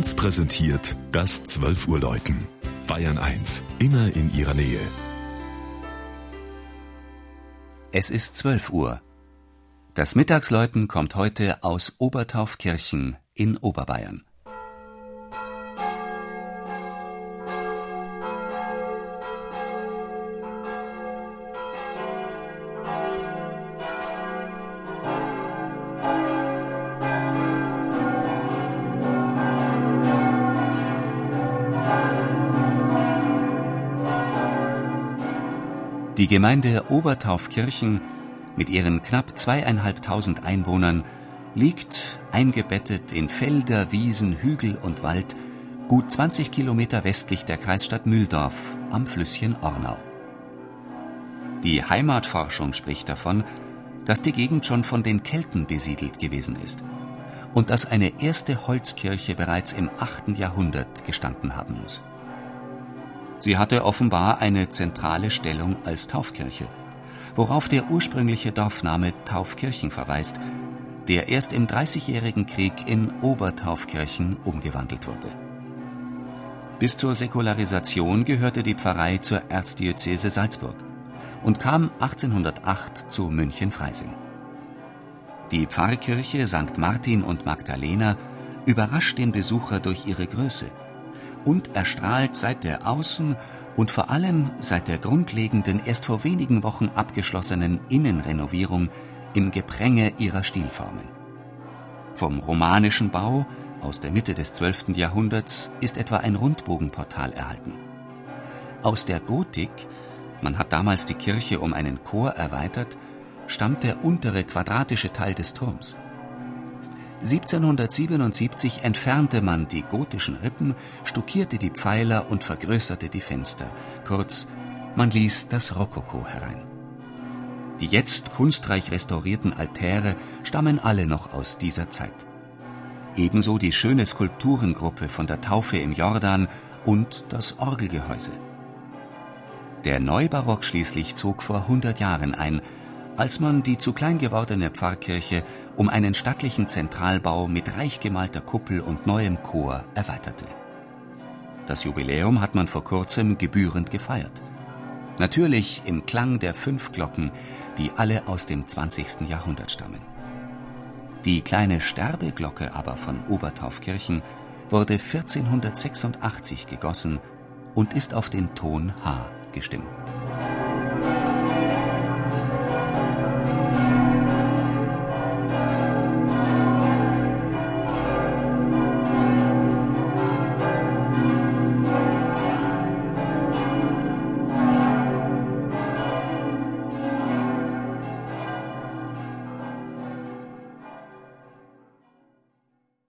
1 präsentiert das 12 Uhr Läuten. Bayern 1, immer in ihrer Nähe. Es ist 12 Uhr. Das Mittagsläuten kommt heute aus Obertaufkirchen in Oberbayern. Die Gemeinde Obertaufkirchen mit ihren knapp zweieinhalbtausend Einwohnern liegt eingebettet in Felder, Wiesen, Hügel und Wald gut 20 Kilometer westlich der Kreisstadt Mühldorf am Flüsschen Ornau. Die Heimatforschung spricht davon, dass die Gegend schon von den Kelten besiedelt gewesen ist und dass eine erste Holzkirche bereits im 8. Jahrhundert gestanden haben muss. Sie hatte offenbar eine zentrale Stellung als Taufkirche, worauf der ursprüngliche Dorfname Taufkirchen verweist, der erst im Dreißigjährigen Krieg in Obertaufkirchen umgewandelt wurde. Bis zur Säkularisation gehörte die Pfarrei zur Erzdiözese Salzburg und kam 1808 zu München-Freising. Die Pfarrkirche St. Martin und Magdalena überrascht den Besucher durch ihre Größe – und erstrahlt seit der Außen- und vor allem seit der grundlegenden, erst vor wenigen Wochen abgeschlossenen Innenrenovierung im Gepränge ihrer Stilformen. Vom romanischen Bau aus der Mitte des 12. Jahrhunderts ist etwa ein Rundbogenportal erhalten. Aus der Gotik, man hat damals die Kirche um einen Chor erweitert, stammt der untere quadratische Teil des Turms. 1777 entfernte man die gotischen Rippen, stuckierte die Pfeiler und vergrößerte die Fenster. Kurz, man ließ das Rokoko herein. Die jetzt kunstreich restaurierten Altäre stammen alle noch aus dieser Zeit. Ebenso die schöne Skulpturengruppe von der Taufe im Jordan und das Orgelgehäuse. Der Neubarock schließlich zog vor 100 Jahren ein, als man die zu klein gewordene Pfarrkirche um einen stattlichen Zentralbau mit reich gemalter Kuppel und neuem Chor erweiterte. Das Jubiläum hat man vor kurzem gebührend gefeiert. Natürlich im Klang der fünf Glocken, die alle aus dem 20. Jahrhundert stammen. Die kleine Sterbeglocke aber von Obertaufkirchen wurde 1486 gegossen und ist auf den Ton H gestimmt.